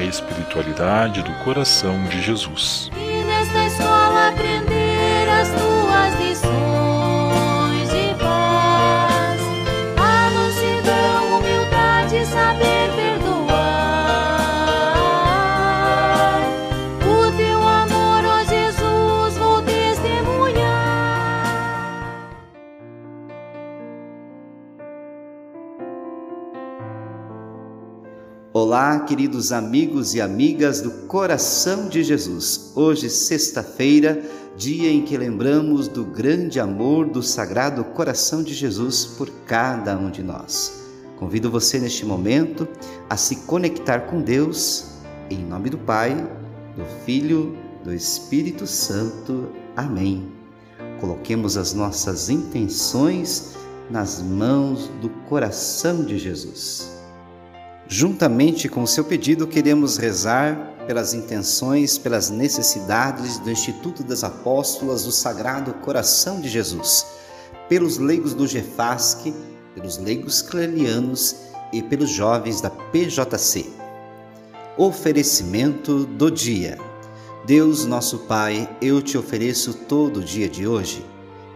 a espiritualidade do coração de Jesus. E nesta escola aprender as tuas Olá, queridos amigos e amigas do coração de Jesus. Hoje, sexta-feira, dia em que lembramos do grande amor do Sagrado Coração de Jesus por cada um de nós. Convido você neste momento a se conectar com Deus, em nome do Pai, do Filho, do Espírito Santo. Amém. Coloquemos as nossas intenções nas mãos do coração de Jesus. Juntamente com o seu pedido, queremos rezar pelas intenções, pelas necessidades do Instituto das Apóstolas do Sagrado Coração de Jesus, pelos leigos do GEFASC, pelos leigos clerianos e pelos jovens da PJC. Oferecimento do dia. Deus, nosso Pai, eu te ofereço todo o dia de hoje,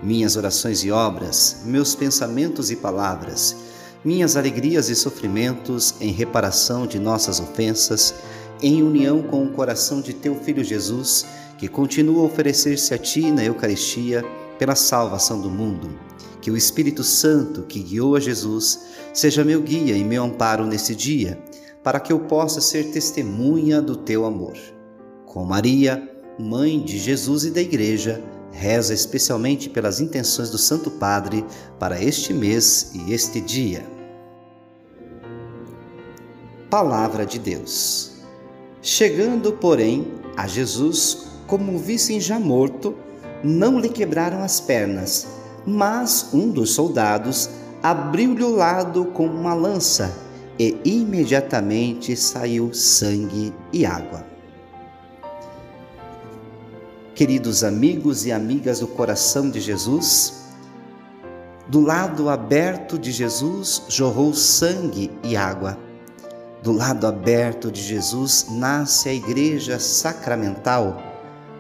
minhas orações e obras, meus pensamentos e palavras minhas alegrias e sofrimentos em reparação de nossas ofensas, em união com o coração de teu Filho Jesus, que continua a oferecer-se a ti na Eucaristia pela salvação do mundo. Que o Espírito Santo que guiou a Jesus seja meu guia e meu amparo nesse dia, para que eu possa ser testemunha do teu amor. Com Maria, mãe de Jesus e da Igreja, reza especialmente pelas intenções do Santo Padre para este mês e este dia. Palavra de Deus. Chegando, porém, a Jesus, como vissem já morto, não lhe quebraram as pernas, mas um dos soldados abriu-lhe o lado com uma lança e imediatamente saiu sangue e água. Queridos amigos e amigas do coração de Jesus, do lado aberto de Jesus jorrou sangue e água. Do lado aberto de Jesus nasce a igreja sacramental,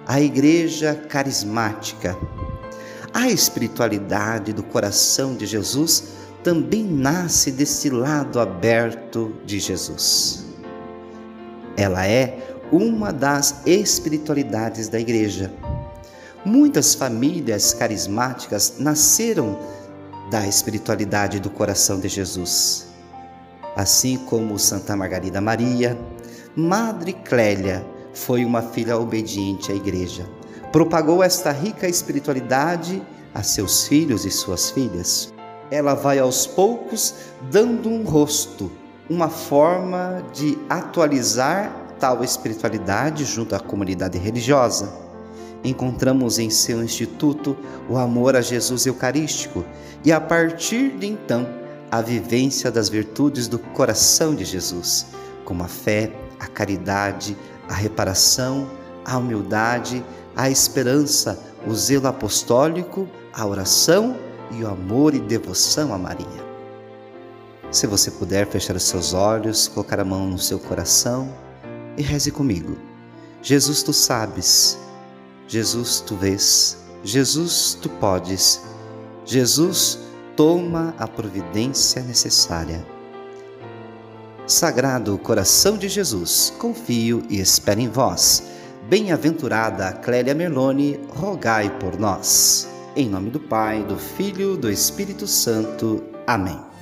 a igreja carismática. A espiritualidade do coração de Jesus também nasce desse lado aberto de Jesus. Ela é uma das espiritualidades da igreja. Muitas famílias carismáticas nasceram da espiritualidade do coração de Jesus assim como Santa Margarida Maria, Madre Clélia foi uma filha obediente à igreja. Propagou esta rica espiritualidade a seus filhos e suas filhas. Ela vai aos poucos dando um rosto, uma forma de atualizar tal espiritualidade junto à comunidade religiosa. Encontramos em seu instituto o amor a Jesus Eucarístico e a partir de então a vivência das virtudes do coração de Jesus, como a fé, a caridade, a reparação, a humildade, a esperança, o zelo apostólico, a oração e o amor e devoção a Maria. Se você puder fechar os seus olhos, colocar a mão no seu coração e reze comigo. Jesus, tu sabes. Jesus, tu vês. Jesus, tu podes. Jesus, toma a providência necessária. Sagrado coração de Jesus, confio e espero em vós. Bem-aventurada Clélia Merlone, rogai por nós. Em nome do Pai, do Filho, do Espírito Santo. Amém.